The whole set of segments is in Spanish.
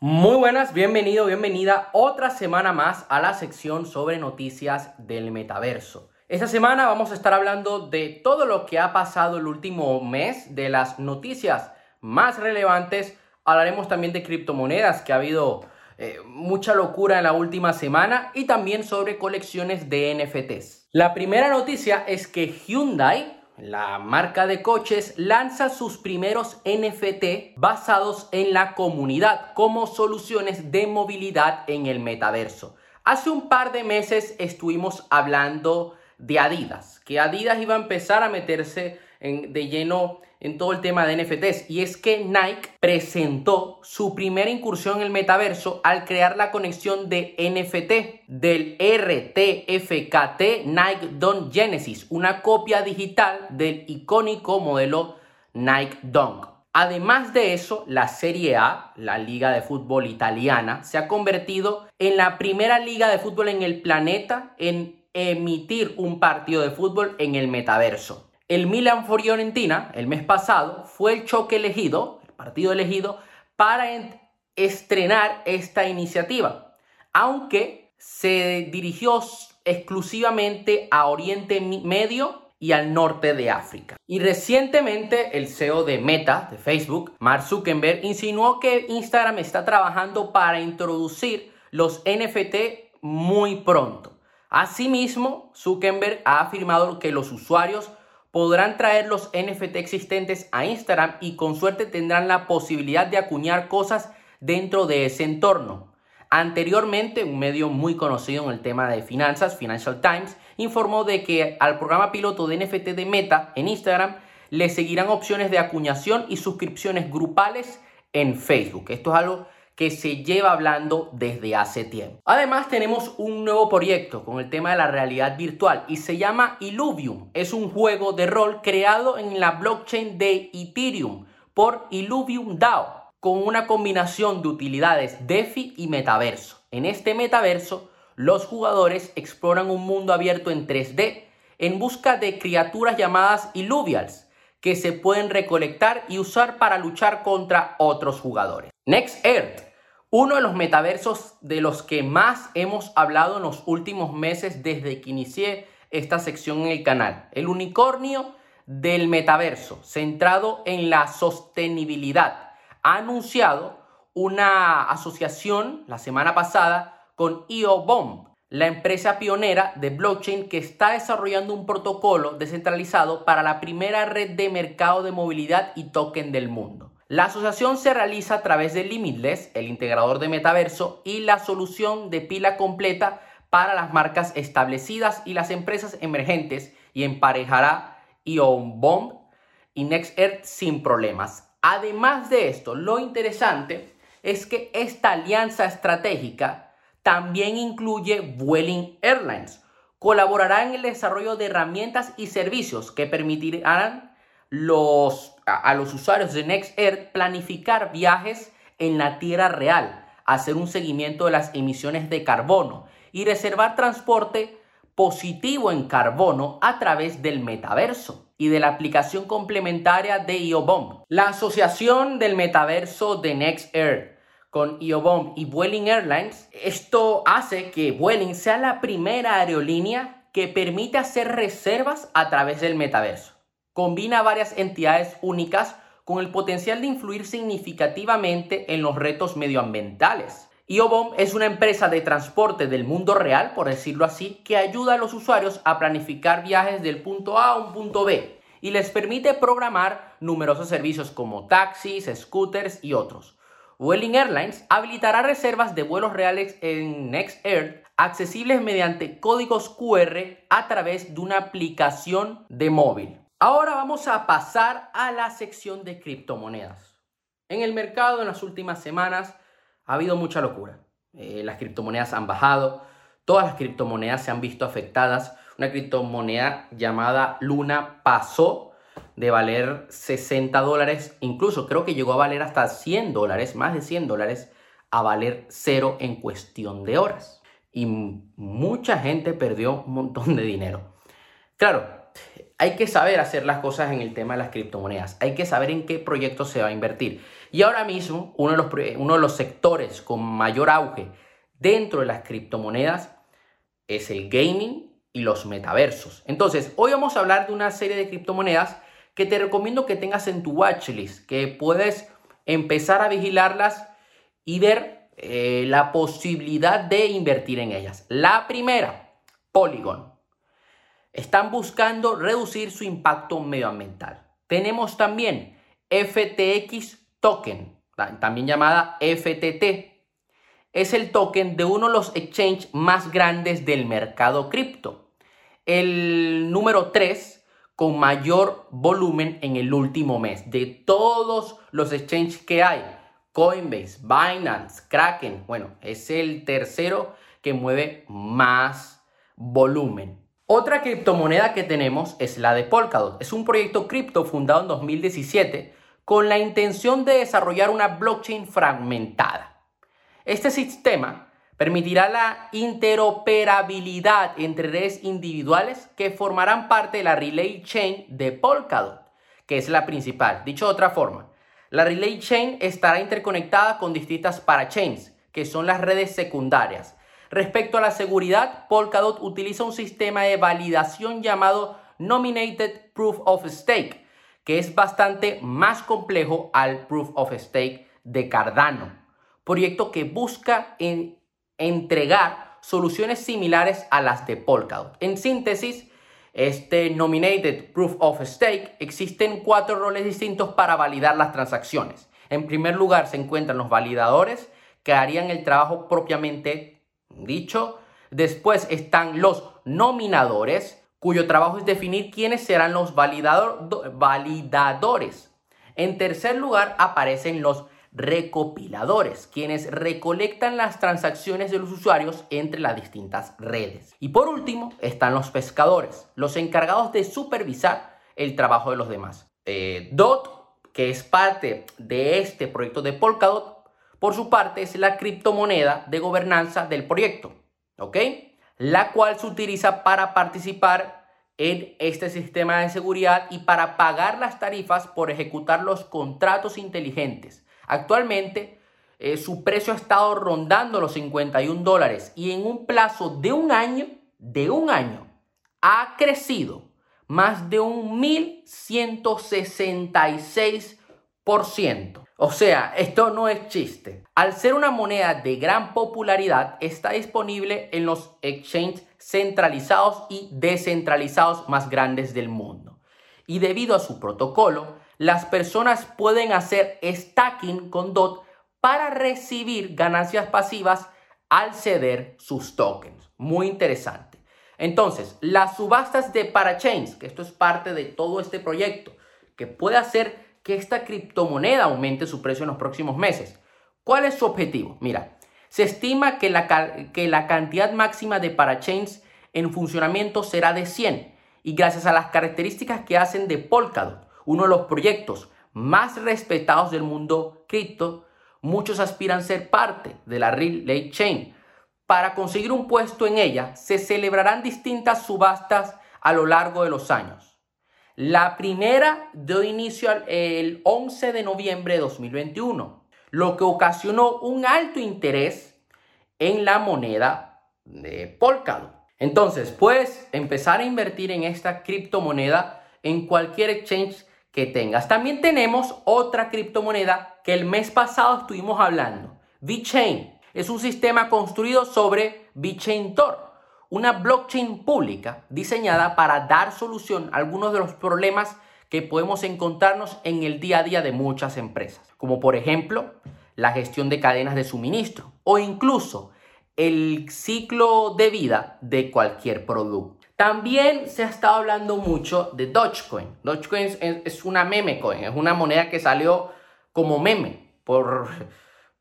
Muy buenas, bienvenido, bienvenida otra semana más a la sección sobre noticias del metaverso. Esta semana vamos a estar hablando de todo lo que ha pasado el último mes, de las noticias más relevantes. Hablaremos también de criptomonedas, que ha habido eh, mucha locura en la última semana, y también sobre colecciones de NFTs. La primera noticia es que Hyundai la marca de coches lanza sus primeros NFT basados en la comunidad como soluciones de movilidad en el metaverso. Hace un par de meses estuvimos hablando de Adidas, que Adidas iba a empezar a meterse de lleno en todo el tema de NFTs y es que Nike presentó su primera incursión en el metaverso al crear la conexión de NFT del RTFKT Nike Dunk Genesis, una copia digital del icónico modelo Nike Dunk. Además de eso, la Serie A, la liga de fútbol italiana, se ha convertido en la primera liga de fútbol en el planeta en emitir un partido de fútbol en el metaverso. El Milan Fiorentina el mes pasado fue el choque elegido, el partido elegido, para estrenar esta iniciativa, aunque se dirigió exclusivamente a Oriente Medio y al norte de África. Y recientemente el CEO de Meta, de Facebook, Mark Zuckerberg, insinuó que Instagram está trabajando para introducir los NFT muy pronto. Asimismo, Zuckerberg ha afirmado que los usuarios podrán traer los NFT existentes a Instagram y con suerte tendrán la posibilidad de acuñar cosas dentro de ese entorno. Anteriormente, un medio muy conocido en el tema de finanzas, Financial Times, informó de que al programa piloto de NFT de Meta en Instagram le seguirán opciones de acuñación y suscripciones grupales en Facebook. Esto es algo que se lleva hablando desde hace tiempo. Además tenemos un nuevo proyecto con el tema de la realidad virtual y se llama Illuvium. Es un juego de rol creado en la blockchain de Ethereum por Illuvium DAO con una combinación de utilidades DeFi y metaverso. En este metaverso, los jugadores exploran un mundo abierto en 3D en busca de criaturas llamadas Illuvials que se pueden recolectar y usar para luchar contra otros jugadores. Next Earth uno de los metaversos de los que más hemos hablado en los últimos meses desde que inicié esta sección en el canal. El unicornio del metaverso, centrado en la sostenibilidad. Ha anunciado una asociación la semana pasada con IOBOM, la empresa pionera de blockchain que está desarrollando un protocolo descentralizado para la primera red de mercado de movilidad y token del mundo. La asociación se realiza a través de Limitless, el integrador de metaverso, y la solución de pila completa para las marcas establecidas y las empresas emergentes y emparejará IonBomb y NextEarth sin problemas. Además de esto, lo interesante es que esta alianza estratégica también incluye Vueling Airlines. Colaborará en el desarrollo de herramientas y servicios que permitirán los, a, los usuarios de NextAir planificar viajes en la Tierra real, hacer un seguimiento de las emisiones de carbono y reservar transporte positivo en carbono a través del metaverso y de la aplicación complementaria de IOBOM. La asociación del metaverso de NextAir con IOBOM y Vueling Airlines, esto hace que Vueling sea la primera aerolínea que permite hacer reservas a través del metaverso combina varias entidades únicas con el potencial de influir significativamente en los retos medioambientales. IOBOM es una empresa de transporte del mundo real, por decirlo así, que ayuda a los usuarios a planificar viajes del punto A a un punto B y les permite programar numerosos servicios como taxis, scooters y otros. Welling Airlines habilitará reservas de vuelos reales en NextAir accesibles mediante códigos QR a través de una aplicación de móvil. Ahora vamos a pasar a la sección de criptomonedas. En el mercado en las últimas semanas ha habido mucha locura. Eh, las criptomonedas han bajado, todas las criptomonedas se han visto afectadas. Una criptomoneda llamada Luna pasó de valer 60 dólares, incluso creo que llegó a valer hasta 100 dólares, más de 100 dólares, a valer cero en cuestión de horas. Y mucha gente perdió un montón de dinero. Claro, hay que saber hacer las cosas en el tema de las criptomonedas. Hay que saber en qué proyecto se va a invertir. Y ahora mismo, uno de los, uno de los sectores con mayor auge dentro de las criptomonedas es el gaming y los metaversos. Entonces, hoy vamos a hablar de una serie de criptomonedas que te recomiendo que tengas en tu watchlist, que puedes empezar a vigilarlas y ver eh, la posibilidad de invertir en ellas. La primera, Polygon. Están buscando reducir su impacto medioambiental. Tenemos también FTX Token, también llamada FTT. Es el token de uno de los exchanges más grandes del mercado cripto. El número 3 con mayor volumen en el último mes. De todos los exchanges que hay, Coinbase, Binance, Kraken, bueno, es el tercero que mueve más volumen. Otra criptomoneda que tenemos es la de Polkadot. Es un proyecto cripto fundado en 2017 con la intención de desarrollar una blockchain fragmentada. Este sistema Permitirá la interoperabilidad entre redes individuales que formarán parte de la Relay Chain de Polkadot, que es la principal. Dicho de otra forma, la Relay Chain estará interconectada con distintas parachains, que son las redes secundarias. Respecto a la seguridad, Polkadot utiliza un sistema de validación llamado Nominated Proof of Stake, que es bastante más complejo al Proof of Stake de Cardano, proyecto que busca en entregar soluciones similares a las de Polkadot. En síntesis, este Nominated Proof of Stake existen cuatro roles distintos para validar las transacciones. En primer lugar se encuentran los validadores que harían el trabajo propiamente dicho. Después están los nominadores cuyo trabajo es definir quiénes serán los validadores. En tercer lugar aparecen los recopiladores, quienes recolectan las transacciones de los usuarios entre las distintas redes. Y por último están los pescadores, los encargados de supervisar el trabajo de los demás. Eh, DOT, que es parte de este proyecto de Polkadot, por su parte es la criptomoneda de gobernanza del proyecto, ¿ok? La cual se utiliza para participar en este sistema de seguridad y para pagar las tarifas por ejecutar los contratos inteligentes Actualmente eh, su precio ha estado rondando los 51 dólares y en un plazo de un año, de un año, ha crecido más de un 1166%. O sea, esto no es chiste. Al ser una moneda de gran popularidad, está disponible en los exchanges centralizados y descentralizados más grandes del mundo. Y debido a su protocolo, las personas pueden hacer stacking con DOT para recibir ganancias pasivas al ceder sus tokens. Muy interesante. Entonces, las subastas de parachains, que esto es parte de todo este proyecto, que puede hacer que esta criptomoneda aumente su precio en los próximos meses. ¿Cuál es su objetivo? Mira, se estima que la, que la cantidad máxima de parachains en funcionamiento será de 100 y gracias a las características que hacen de Polkadot, uno de los proyectos más respetados del mundo cripto, muchos aspiran a ser parte de la Relay Chain. Para conseguir un puesto en ella, se celebrarán distintas subastas a lo largo de los años. La primera dio inicio el 11 de noviembre de 2021, lo que ocasionó un alto interés en la moneda de Polkadot. Entonces, puedes empezar a invertir en esta criptomoneda en cualquier exchange que tengas. También tenemos otra criptomoneda que el mes pasado estuvimos hablando. VeChain es un sistema construido sobre VeChain Tor, una blockchain pública diseñada para dar solución a algunos de los problemas que podemos encontrarnos en el día a día de muchas empresas, como por ejemplo la gestión de cadenas de suministro o incluso el ciclo de vida de cualquier producto. También se ha estado hablando mucho de Dogecoin. Dogecoin es, una meme coin, es una moneda que salió como meme por,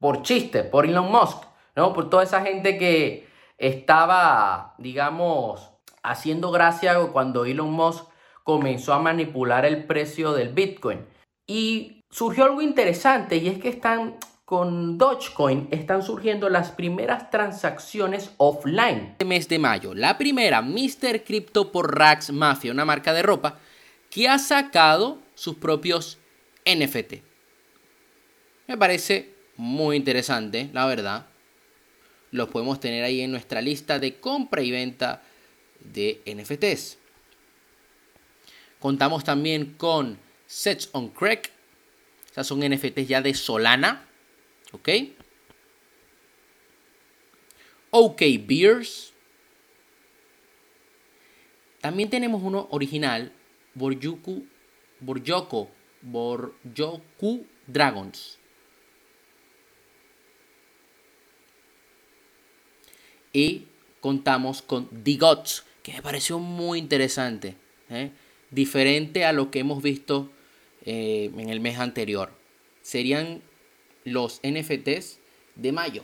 por chiste, por Elon Musk, ¿no? Por toda esa gente que estaba, digamos, haciendo gracia cuando Elon Musk comenzó a manipular el precio del Bitcoin. Y surgió algo interesante y es que están con Dogecoin están surgiendo las primeras transacciones offline. Este mes de mayo, la primera, Mr. Crypto por Rax Mafia, una marca de ropa, que ha sacado sus propios NFT. Me parece muy interesante, la verdad. Los podemos tener ahí en nuestra lista de compra y venta de NFTs. Contamos también con Sets on Crack. Esas son NFTs ya de Solana. ¿Ok? OK Beers. También tenemos uno original, Borjuku, Borjoko, Borjoku Dragons. Y contamos con The Gods, que me pareció muy interesante. ¿eh? Diferente a lo que hemos visto eh, en el mes anterior. Serían los NFTs de mayo.